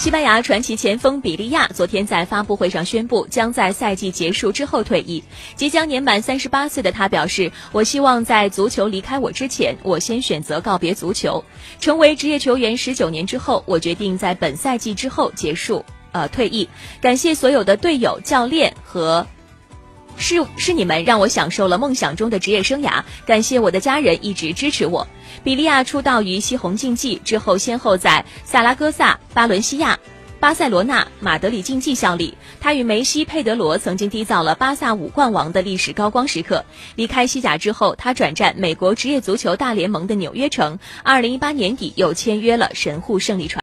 西班牙传奇前锋比利亚昨天在发布会上宣布，将在赛季结束之后退役。即将年满三十八岁的他表示：“我希望在足球离开我之前，我先选择告别足球。成为职业球员十九年之后，我决定在本赛季之后结束，呃，退役。感谢所有的队友、教练和。”是是你们让我享受了梦想中的职业生涯，感谢我的家人一直支持我。比利亚出道于西红竞技之后，先后在萨拉戈萨、巴伦西亚、巴塞罗那、马德里竞技效力。他与梅西、佩德罗曾经缔造了巴萨五冠王的历史高光时刻。离开西甲之后，他转战美国职业足球大联盟的纽约城。二零一八年底又签约了神户胜利船。